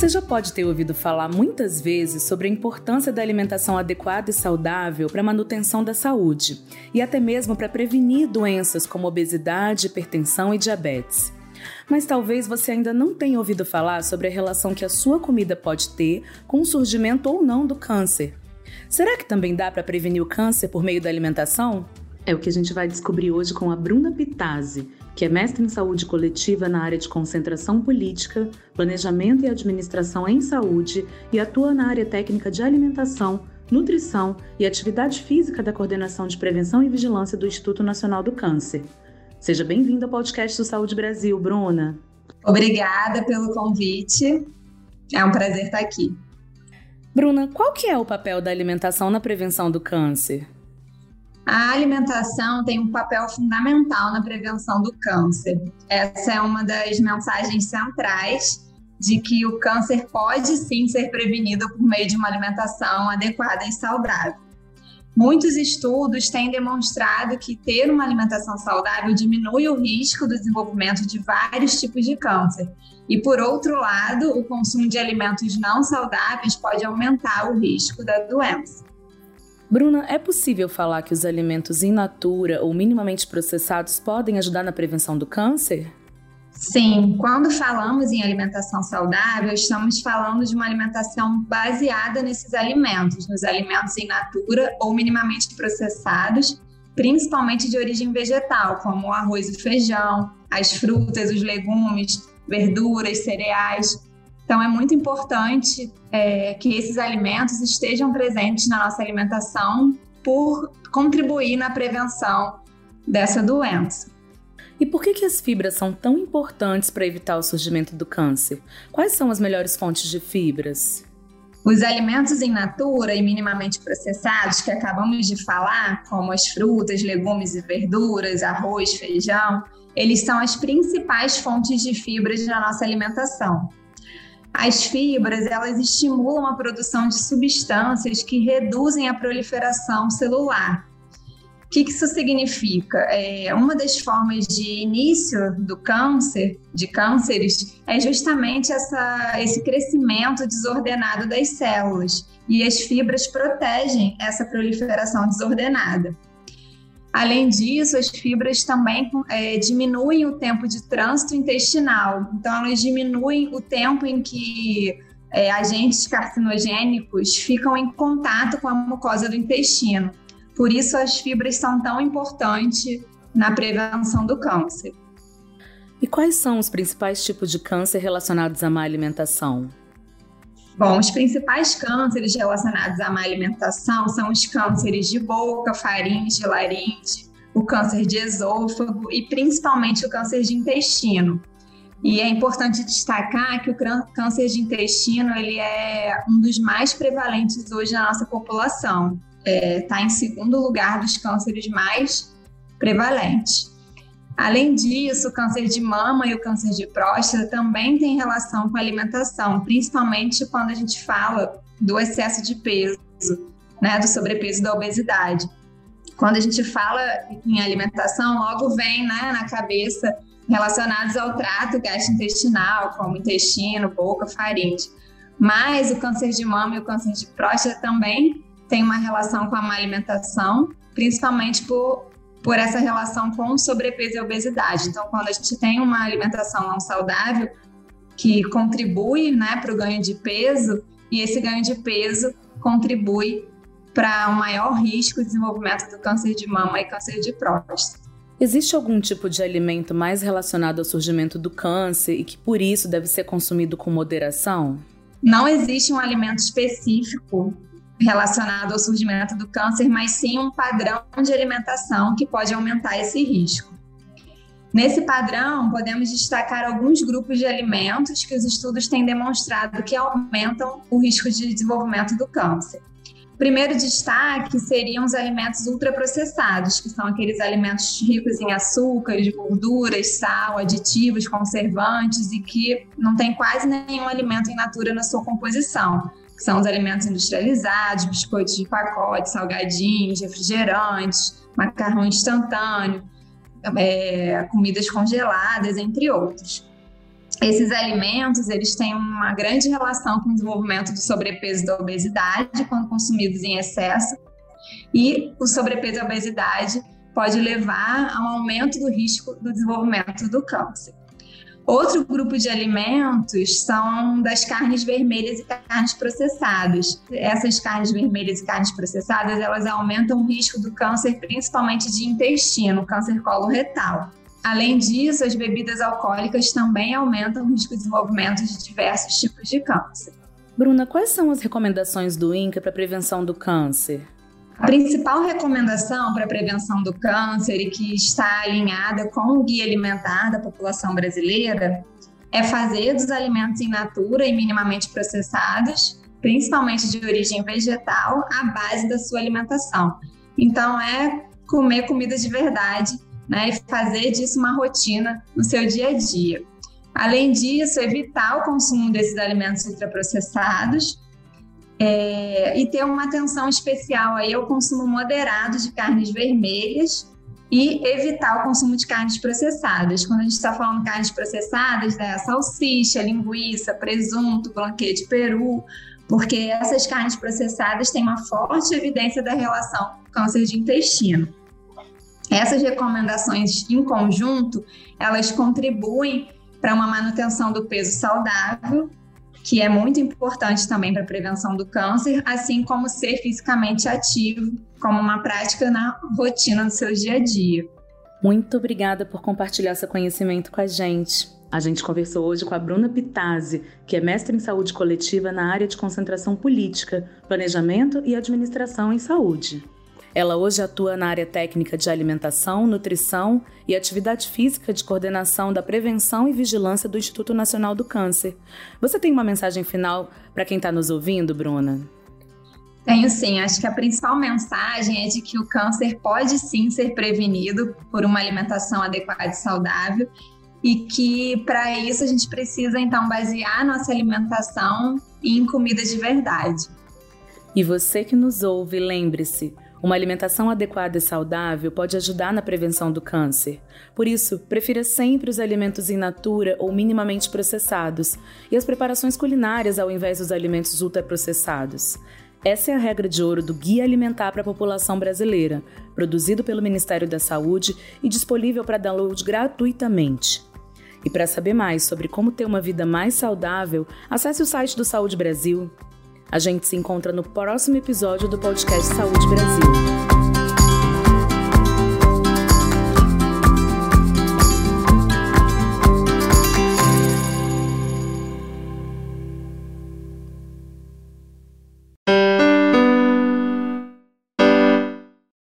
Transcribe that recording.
Você já pode ter ouvido falar muitas vezes sobre a importância da alimentação adequada e saudável para a manutenção da saúde e até mesmo para prevenir doenças como obesidade, hipertensão e diabetes. Mas talvez você ainda não tenha ouvido falar sobre a relação que a sua comida pode ter com o surgimento ou não do câncer. Será que também dá para prevenir o câncer por meio da alimentação? É o que a gente vai descobrir hoje com a Bruna Pitazzi, que é mestre em saúde coletiva na área de concentração política, planejamento e administração em saúde e atua na área técnica de alimentação, nutrição e atividade física da Coordenação de Prevenção e Vigilância do Instituto Nacional do Câncer. Seja bem-vinda ao podcast do Saúde Brasil, Bruna. Obrigada pelo convite. É um prazer estar aqui. Bruna, qual que é o papel da alimentação na prevenção do câncer? A alimentação tem um papel fundamental na prevenção do câncer. Essa é uma das mensagens centrais de que o câncer pode sim ser prevenido por meio de uma alimentação adequada e saudável. Muitos estudos têm demonstrado que ter uma alimentação saudável diminui o risco do desenvolvimento de vários tipos de câncer. E, por outro lado, o consumo de alimentos não saudáveis pode aumentar o risco da doença. Bruna, é possível falar que os alimentos in natura ou minimamente processados podem ajudar na prevenção do câncer? Sim, quando falamos em alimentação saudável, estamos falando de uma alimentação baseada nesses alimentos, nos alimentos in natura ou minimamente processados, principalmente de origem vegetal, como o arroz e feijão, as frutas, os legumes, verduras, cereais. Então, é muito importante é, que esses alimentos estejam presentes na nossa alimentação por contribuir na prevenção dessa doença. E por que, que as fibras são tão importantes para evitar o surgimento do câncer? Quais são as melhores fontes de fibras? Os alimentos in natura e minimamente processados que acabamos de falar, como as frutas, legumes e verduras, arroz, feijão, eles são as principais fontes de fibras na nossa alimentação. As fibras, elas estimulam a produção de substâncias que reduzem a proliferação celular. O que isso significa? É, uma das formas de início do câncer, de cânceres, é justamente essa, esse crescimento desordenado das células. E as fibras protegem essa proliferação desordenada. Além disso, as fibras também é, diminuem o tempo de trânsito intestinal. Então, elas diminuem o tempo em que é, agentes carcinogênicos ficam em contato com a mucosa do intestino. Por isso, as fibras são tão importantes na prevenção do câncer. E quais são os principais tipos de câncer relacionados à má alimentação? Bom, os principais cânceres relacionados à má alimentação são os cânceres de boca, faringe, laringe, o câncer de esôfago e principalmente o câncer de intestino. E é importante destacar que o câncer de intestino ele é um dos mais prevalentes hoje na nossa população. Está é, tá em segundo lugar dos cânceres mais prevalentes. Além disso, o câncer de mama e o câncer de próstata também têm relação com a alimentação, principalmente quando a gente fala do excesso de peso, né, do sobrepeso e da obesidade. Quando a gente fala em alimentação, logo vem né, na cabeça relacionados ao trato gastrointestinal, como intestino, boca, faringe. Mas o câncer de mama e o câncer de próstata também têm uma relação com a má alimentação, principalmente por por essa relação com sobrepeso e obesidade. Então, quando a gente tem uma alimentação não saudável, que contribui né, para o ganho de peso, e esse ganho de peso contribui para um maior risco de desenvolvimento do câncer de mama e câncer de próstata. Existe algum tipo de alimento mais relacionado ao surgimento do câncer e que por isso deve ser consumido com moderação? Não existe um alimento específico relacionado ao surgimento do câncer, mas sim um padrão de alimentação que pode aumentar esse risco. Nesse padrão, podemos destacar alguns grupos de alimentos que os estudos têm demonstrado que aumentam o risco de desenvolvimento do câncer. primeiro destaque seriam os alimentos ultraprocessados, que são aqueles alimentos ricos em açúcares, gorduras, sal, aditivos, conservantes e que não tem quase nenhum alimento em natura na sua composição. Que são os alimentos industrializados, biscoitos de pacote, salgadinhos, refrigerantes, macarrão instantâneo, é, comidas congeladas, entre outros. Esses alimentos, eles têm uma grande relação com o desenvolvimento do sobrepeso e da obesidade quando consumidos em excesso. E o sobrepeso e a obesidade pode levar a um aumento do risco do desenvolvimento do câncer. Outro grupo de alimentos são das carnes vermelhas e carnes processadas. Essas carnes vermelhas e carnes processadas, elas aumentam o risco do câncer, principalmente de intestino, câncer coloretal. Além disso, as bebidas alcoólicas também aumentam o risco de desenvolvimento de diversos tipos de câncer. Bruna, quais são as recomendações do INCA para prevenção do câncer? A principal recomendação para a prevenção do câncer e que está alinhada com o Guia Alimentar da População Brasileira é fazer dos alimentos in natura e minimamente processados, principalmente de origem vegetal, a base da sua alimentação. Então, é comer comida de verdade né, e fazer disso uma rotina no seu dia a dia. Além disso, evitar o consumo desses alimentos ultraprocessados é, e ter uma atenção especial aí ao consumo moderado de carnes vermelhas e evitar o consumo de carnes processadas. Quando a gente está falando de carnes processadas, né, salsicha, linguiça, presunto, blanquete peru, porque essas carnes processadas têm uma forte evidência da relação com câncer de intestino. Essas recomendações em conjunto, elas contribuem para uma manutenção do peso saudável, que é muito importante também para a prevenção do câncer, assim como ser fisicamente ativo, como uma prática na rotina do seu dia a dia. Muito obrigada por compartilhar seu conhecimento com a gente. A gente conversou hoje com a Bruna Pitazzi, que é mestre em saúde coletiva na área de concentração política, planejamento e administração em saúde. Ela hoje atua na área técnica de alimentação, nutrição e atividade física de coordenação da prevenção e vigilância do Instituto Nacional do Câncer. Você tem uma mensagem final para quem está nos ouvindo, Bruna? Tenho sim. Acho que a principal mensagem é de que o câncer pode sim ser prevenido por uma alimentação adequada e saudável e que para isso a gente precisa então basear nossa alimentação em comida de verdade. E você que nos ouve, lembre-se, uma alimentação adequada e saudável pode ajudar na prevenção do câncer. Por isso, prefira sempre os alimentos in natura ou minimamente processados e as preparações culinárias ao invés dos alimentos ultraprocessados. Essa é a regra de ouro do Guia Alimentar para a População Brasileira, produzido pelo Ministério da Saúde e disponível para download gratuitamente. E para saber mais sobre como ter uma vida mais saudável, acesse o site do Saúde Brasil a gente se encontra no próximo episódio do podcast Saúde Brasil.